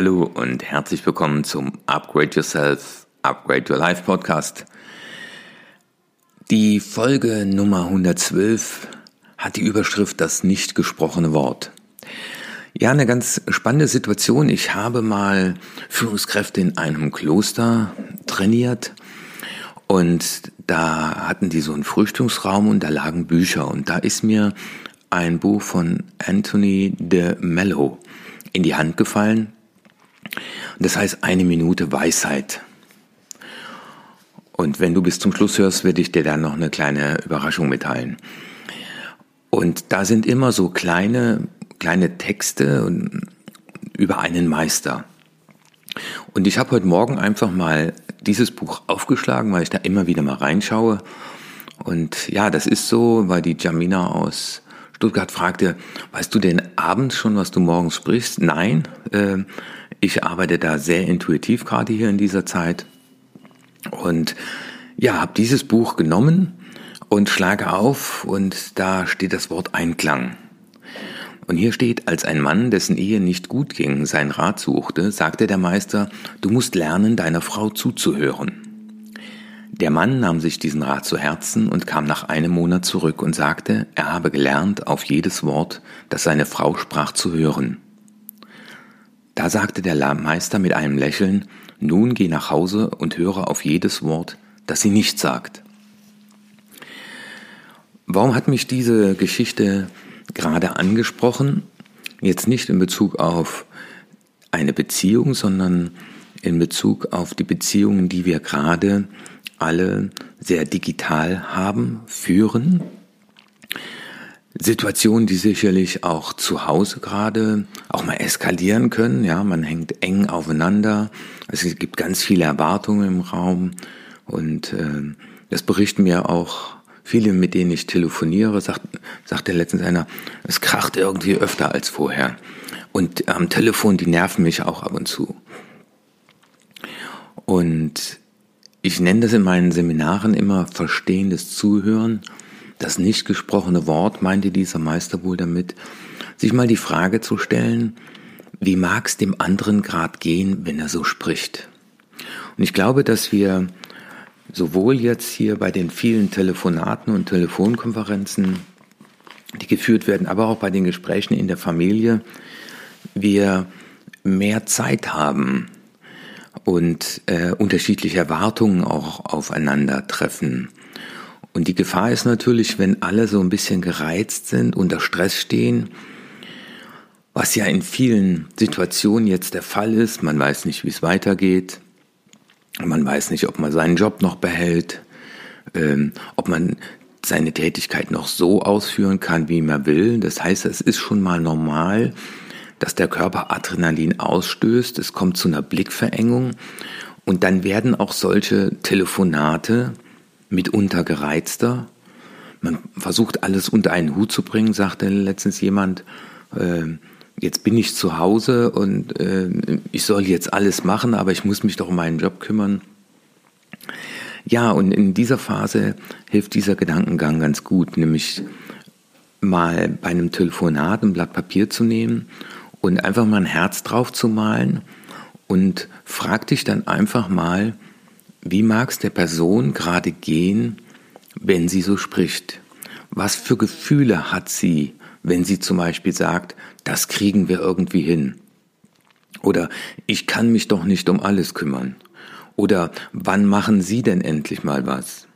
Hallo und herzlich willkommen zum Upgrade Yourself, Upgrade Your Life Podcast. Die Folge Nummer 112 hat die Überschrift Das nicht gesprochene Wort. Ja, eine ganz spannende Situation. Ich habe mal Führungskräfte in einem Kloster trainiert und da hatten die so einen Frühstücksraum und da lagen Bücher und da ist mir ein Buch von Anthony de Mello in die Hand gefallen. Das heißt eine Minute Weisheit. Und wenn du bis zum Schluss hörst, werde ich dir dann noch eine kleine Überraschung mitteilen. Und da sind immer so kleine, kleine Texte über einen Meister. Und ich habe heute Morgen einfach mal dieses Buch aufgeschlagen, weil ich da immer wieder mal reinschaue. Und ja, das ist so, weil die Jamina aus Stuttgart fragte, weißt du denn abends schon, was du morgens sprichst? Nein, äh, ich arbeite da sehr intuitiv gerade hier in dieser Zeit. Und ja, habe dieses Buch genommen und schlage auf und da steht das Wort Einklang. Und hier steht, als ein Mann, dessen Ehe nicht gut ging, sein Rat suchte, sagte der Meister, du musst lernen, deiner Frau zuzuhören. Der Mann nahm sich diesen Rat zu Herzen und kam nach einem Monat zurück und sagte, er habe gelernt, auf jedes Wort, das seine Frau sprach, zu hören. Da sagte der Meister mit einem Lächeln, nun geh nach Hause und höre auf jedes Wort, das sie nicht sagt. Warum hat mich diese Geschichte gerade angesprochen? Jetzt nicht in Bezug auf eine Beziehung, sondern in Bezug auf die Beziehungen, die wir gerade alle sehr digital haben, führen. Situationen, die sicherlich auch zu Hause gerade auch mal eskalieren können. Ja, man hängt eng aufeinander. Es gibt ganz viele Erwartungen im Raum und äh, das berichten mir auch viele, mit denen ich telefoniere. Sagt, sagt der letztens einer, es kracht irgendwie öfter als vorher. Und am Telefon, die nerven mich auch ab und zu. Und ich nenne das in meinen Seminaren immer verstehendes Zuhören. Das nicht gesprochene Wort meinte dieser Meister wohl damit, sich mal die Frage zu stellen, wie mag es dem anderen gerade gehen, wenn er so spricht? Und ich glaube, dass wir sowohl jetzt hier bei den vielen Telefonaten und Telefonkonferenzen, die geführt werden, aber auch bei den Gesprächen in der Familie, wir mehr Zeit haben, und äh, unterschiedliche Erwartungen auch aufeinandertreffen. Und die Gefahr ist natürlich, wenn alle so ein bisschen gereizt sind, unter Stress stehen, was ja in vielen Situationen jetzt der Fall ist. Man weiß nicht, wie es weitergeht. Man weiß nicht, ob man seinen Job noch behält, ähm, ob man seine Tätigkeit noch so ausführen kann, wie man will. Das heißt, es ist schon mal normal, dass der Körper Adrenalin ausstößt, es kommt zu einer Blickverengung und dann werden auch solche Telefonate mitunter gereizter. Man versucht alles unter einen Hut zu bringen, sagte letztens jemand. Äh, jetzt bin ich zu Hause und äh, ich soll jetzt alles machen, aber ich muss mich doch um meinen Job kümmern. Ja, und in dieser Phase hilft dieser Gedankengang ganz gut, nämlich mal bei einem Telefonat ein Blatt Papier zu nehmen und einfach mal ein Herz drauf zu malen und frag dich dann einfach mal, wie mag es der Person gerade gehen, wenn sie so spricht? Was für Gefühle hat sie, wenn sie zum Beispiel sagt, das kriegen wir irgendwie hin? Oder ich kann mich doch nicht um alles kümmern. Oder wann machen Sie denn endlich mal was?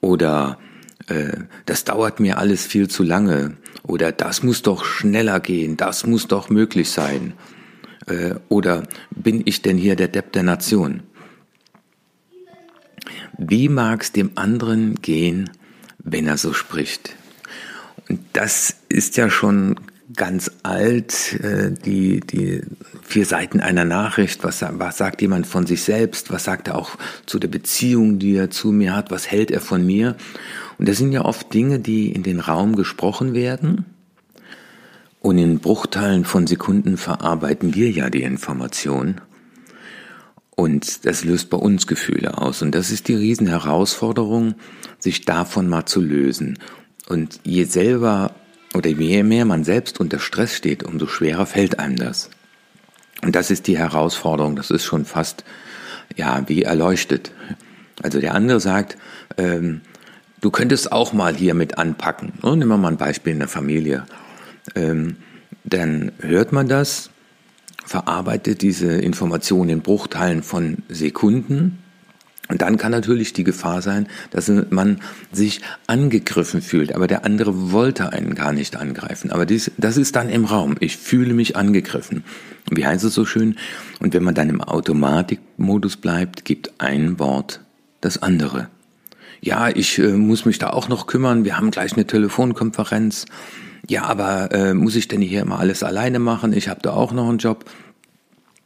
Oder äh, das dauert mir alles viel zu lange oder das muss doch schneller gehen, das muss doch möglich sein äh, oder bin ich denn hier der Depp der Nation? Wie mag es dem anderen gehen, wenn er so spricht? Und das ist ja schon ganz alt, äh, die, die vier Seiten einer Nachricht, was, was sagt jemand von sich selbst, was sagt er auch zu der Beziehung, die er zu mir hat, was hält er von mir. Und das sind ja oft Dinge, die in den Raum gesprochen werden. Und in Bruchteilen von Sekunden verarbeiten wir ja die Information. Und das löst bei uns Gefühle aus. Und das ist die Riesenherausforderung, sich davon mal zu lösen. Und je selber oder je mehr man selbst unter Stress steht, umso schwerer fällt einem das. Und das ist die Herausforderung. Das ist schon fast, ja, wie erleuchtet. Also der andere sagt, ähm, du könntest auch mal hier mit anpacken. Und nehmen wir mal ein Beispiel in der Familie. Ähm, dann hört man das, verarbeitet diese Information in Bruchteilen von Sekunden und dann kann natürlich die Gefahr sein, dass man sich angegriffen fühlt, aber der andere wollte einen gar nicht angreifen. Aber dies, das ist dann im Raum. Ich fühle mich angegriffen. Wie heißt es so schön? Und wenn man dann im Automatikmodus bleibt, gibt ein Wort das andere. Ja, ich äh, muss mich da auch noch kümmern. Wir haben gleich eine Telefonkonferenz. Ja, aber äh, muss ich denn hier immer alles alleine machen? Ich habe da auch noch einen Job.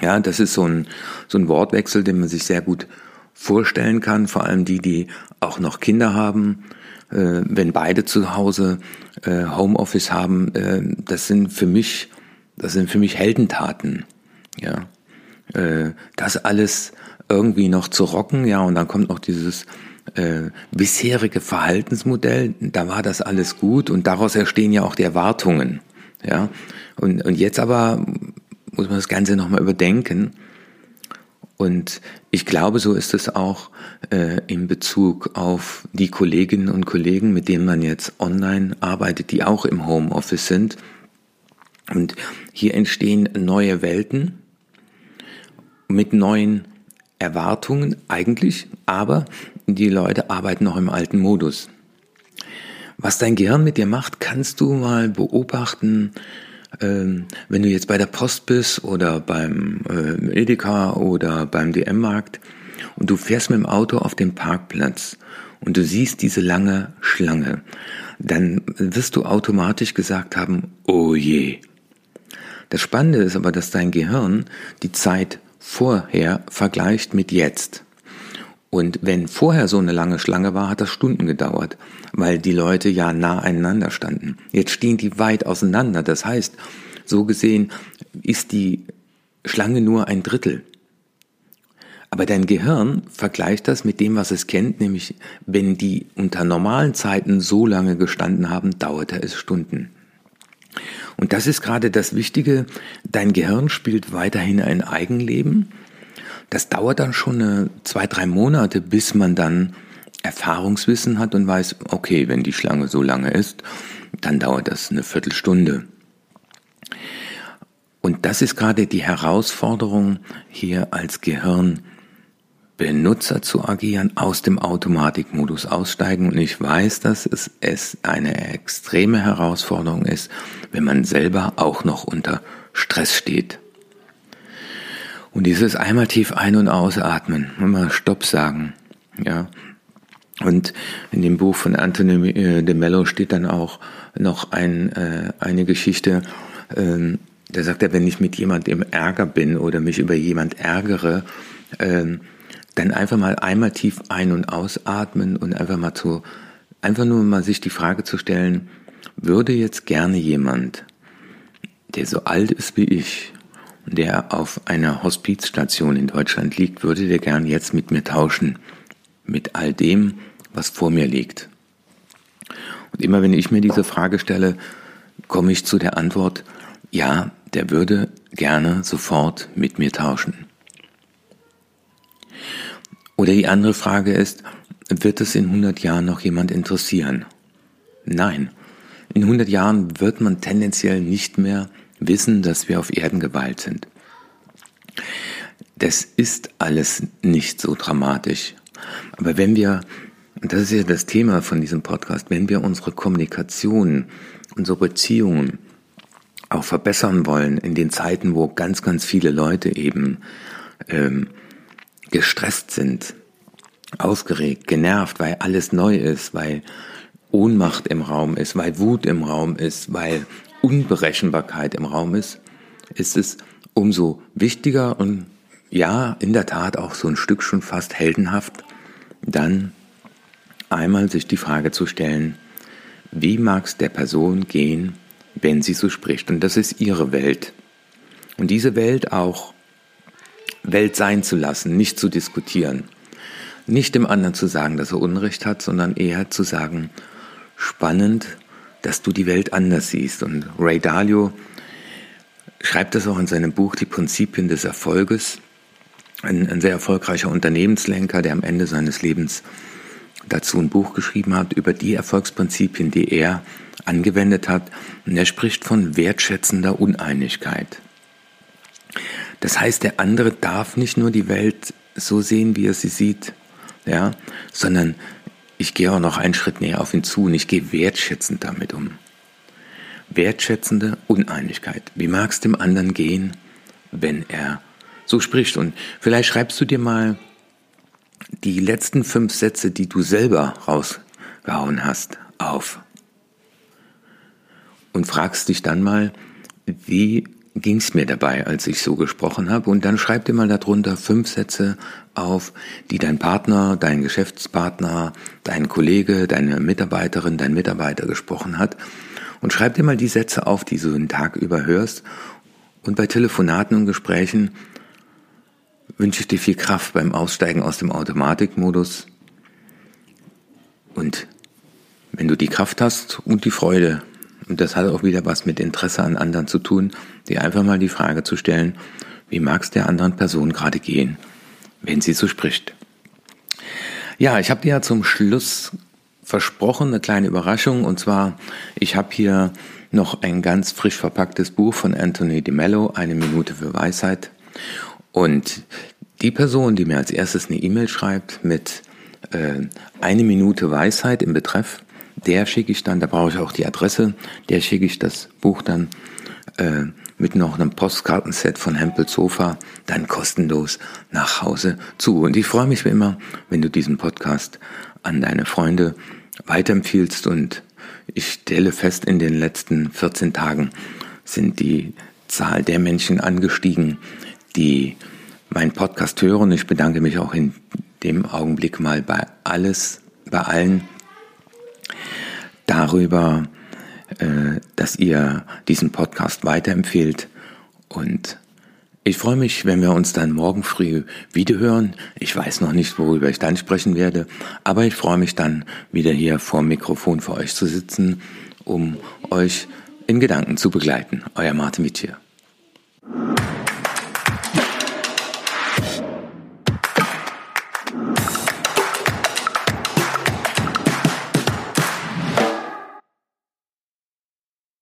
Ja, das ist so ein, so ein Wortwechsel, den man sich sehr gut vorstellen kann, vor allem die, die auch noch Kinder haben, äh, wenn beide zu Hause äh, Homeoffice haben, äh, das sind für mich, das sind für mich Heldentaten, ja. Äh, das alles irgendwie noch zu rocken, ja, und dann kommt noch dieses äh, bisherige Verhaltensmodell, da war das alles gut und daraus entstehen ja auch die Erwartungen, ja. Und, und jetzt aber muss man das Ganze nochmal überdenken und ich glaube, so ist es auch äh, in Bezug auf die Kolleginnen und Kollegen, mit denen man jetzt online arbeitet, die auch im Homeoffice sind. Und hier entstehen neue Welten mit neuen Erwartungen eigentlich, aber die Leute arbeiten noch im alten Modus. Was dein Gehirn mit dir macht, kannst du mal beobachten, ähm, wenn du jetzt bei der Post bist oder beim äh, Edeka oder beim DM-Markt und du fährst mit dem Auto auf den Parkplatz und du siehst diese lange Schlange, dann wirst du automatisch gesagt haben, oh je. Das Spannende ist aber, dass dein Gehirn die Zeit vorher vergleicht mit jetzt. Und wenn vorher so eine lange Schlange war, hat das Stunden gedauert, weil die Leute ja nah einander standen. Jetzt stehen die weit auseinander. Das heißt, so gesehen ist die Schlange nur ein Drittel. Aber dein Gehirn vergleicht das mit dem, was es kennt, nämlich wenn die unter normalen Zeiten so lange gestanden haben, dauerte es Stunden. Und das ist gerade das Wichtige, dein Gehirn spielt weiterhin ein Eigenleben das dauert dann schon eine, zwei, drei Monate, bis man dann Erfahrungswissen hat und weiß, okay, wenn die Schlange so lange ist, dann dauert das eine Viertelstunde. Und das ist gerade die Herausforderung, hier als Gehirnbenutzer zu agieren, aus dem Automatikmodus aussteigen. Und ich weiß, dass es, es eine extreme Herausforderung ist, wenn man selber auch noch unter Stress steht. Und dieses einmal tief ein- und ausatmen, immer Stopp sagen, ja. Und in dem Buch von Anthony äh, de Mello steht dann auch noch ein, äh, eine Geschichte, ähm, da sagt er, wenn ich mit jemandem im Ärger bin oder mich über jemand ärgere, ähm, dann einfach mal einmal tief ein- und ausatmen und einfach mal zu, einfach nur mal sich die Frage zu stellen, würde jetzt gerne jemand, der so alt ist wie ich der auf einer Hospizstation in Deutschland liegt, würde der gern jetzt mit mir tauschen, mit all dem, was vor mir liegt. Und immer wenn ich mir diese Frage stelle, komme ich zu der Antwort, ja, der würde gerne sofort mit mir tauschen. Oder die andere Frage ist, wird es in 100 Jahren noch jemand interessieren? Nein. In 100 Jahren wird man tendenziell nicht mehr wissen, dass wir auf Erden geweilt sind. Das ist alles nicht so dramatisch. Aber wenn wir, das ist ja das Thema von diesem Podcast, wenn wir unsere Kommunikation, unsere Beziehungen auch verbessern wollen in den Zeiten, wo ganz, ganz viele Leute eben ähm, gestresst sind, aufgeregt, genervt, weil alles neu ist, weil Ohnmacht im Raum ist, weil Wut im Raum ist, weil Unberechenbarkeit im Raum ist, ist es umso wichtiger und ja, in der Tat auch so ein Stück schon fast heldenhaft, dann einmal sich die Frage zu stellen, wie mag es der Person gehen, wenn sie so spricht? Und das ist ihre Welt. Und diese Welt auch Welt sein zu lassen, nicht zu diskutieren. Nicht dem anderen zu sagen, dass er Unrecht hat, sondern eher zu sagen, spannend, dass du die Welt anders siehst. Und Ray Dalio schreibt das auch in seinem Buch Die Prinzipien des Erfolges. Ein, ein sehr erfolgreicher Unternehmenslenker, der am Ende seines Lebens dazu ein Buch geschrieben hat über die Erfolgsprinzipien, die er angewendet hat. Und er spricht von wertschätzender Uneinigkeit. Das heißt, der andere darf nicht nur die Welt so sehen, wie er sie sieht, ja, sondern ich gehe auch noch einen Schritt näher auf ihn zu und ich gehe wertschätzend damit um. Wertschätzende Uneinigkeit. Wie mag es dem anderen gehen, wenn er so spricht? Und vielleicht schreibst du dir mal die letzten fünf Sätze, die du selber rausgehauen hast, auf. Und fragst dich dann mal, wie ging es mir dabei, als ich so gesprochen habe. Und dann schreib dir mal darunter fünf Sätze auf, die dein Partner, dein Geschäftspartner, dein Kollege, deine Mitarbeiterin, dein Mitarbeiter gesprochen hat. Und schreib dir mal die Sätze auf, die du den Tag über hörst. Und bei Telefonaten und Gesprächen wünsche ich dir viel Kraft beim Aussteigen aus dem Automatikmodus. Und wenn du die Kraft hast und die Freude, und das hat auch wieder was mit Interesse an anderen zu tun, dir einfach mal die Frage zu stellen, wie mag es der anderen Person gerade gehen, wenn sie so spricht. Ja, ich habe dir ja zum Schluss versprochen, eine kleine Überraschung, und zwar, ich habe hier noch ein ganz frisch verpacktes Buch von Anthony Di Mello, Eine Minute für Weisheit. Und die Person, die mir als erstes eine E-Mail schreibt mit äh, eine Minute Weisheit im Betreff, der schicke ich dann, da brauche ich auch die Adresse, der schicke ich das Buch dann äh, mit noch einem Postkartenset von Hempel Sofa dann kostenlos nach Hause zu. Und ich freue mich wie immer, wenn du diesen Podcast an deine Freunde weiterempfiehlst. Und ich stelle fest, in den letzten 14 Tagen sind die Zahl der Menschen angestiegen, die meinen Podcast hören. Ich bedanke mich auch in dem Augenblick mal bei alles, bei allen, darüber, äh, dass ihr diesen Podcast weiterempfehlt. Und ich freue mich, wenn wir uns dann morgen früh wiederhören. Ich weiß noch nicht, worüber ich dann sprechen werde, aber ich freue mich dann wieder hier vor dem Mikrofon für euch zu sitzen, um euch in Gedanken zu begleiten. Euer Martin Witt hier.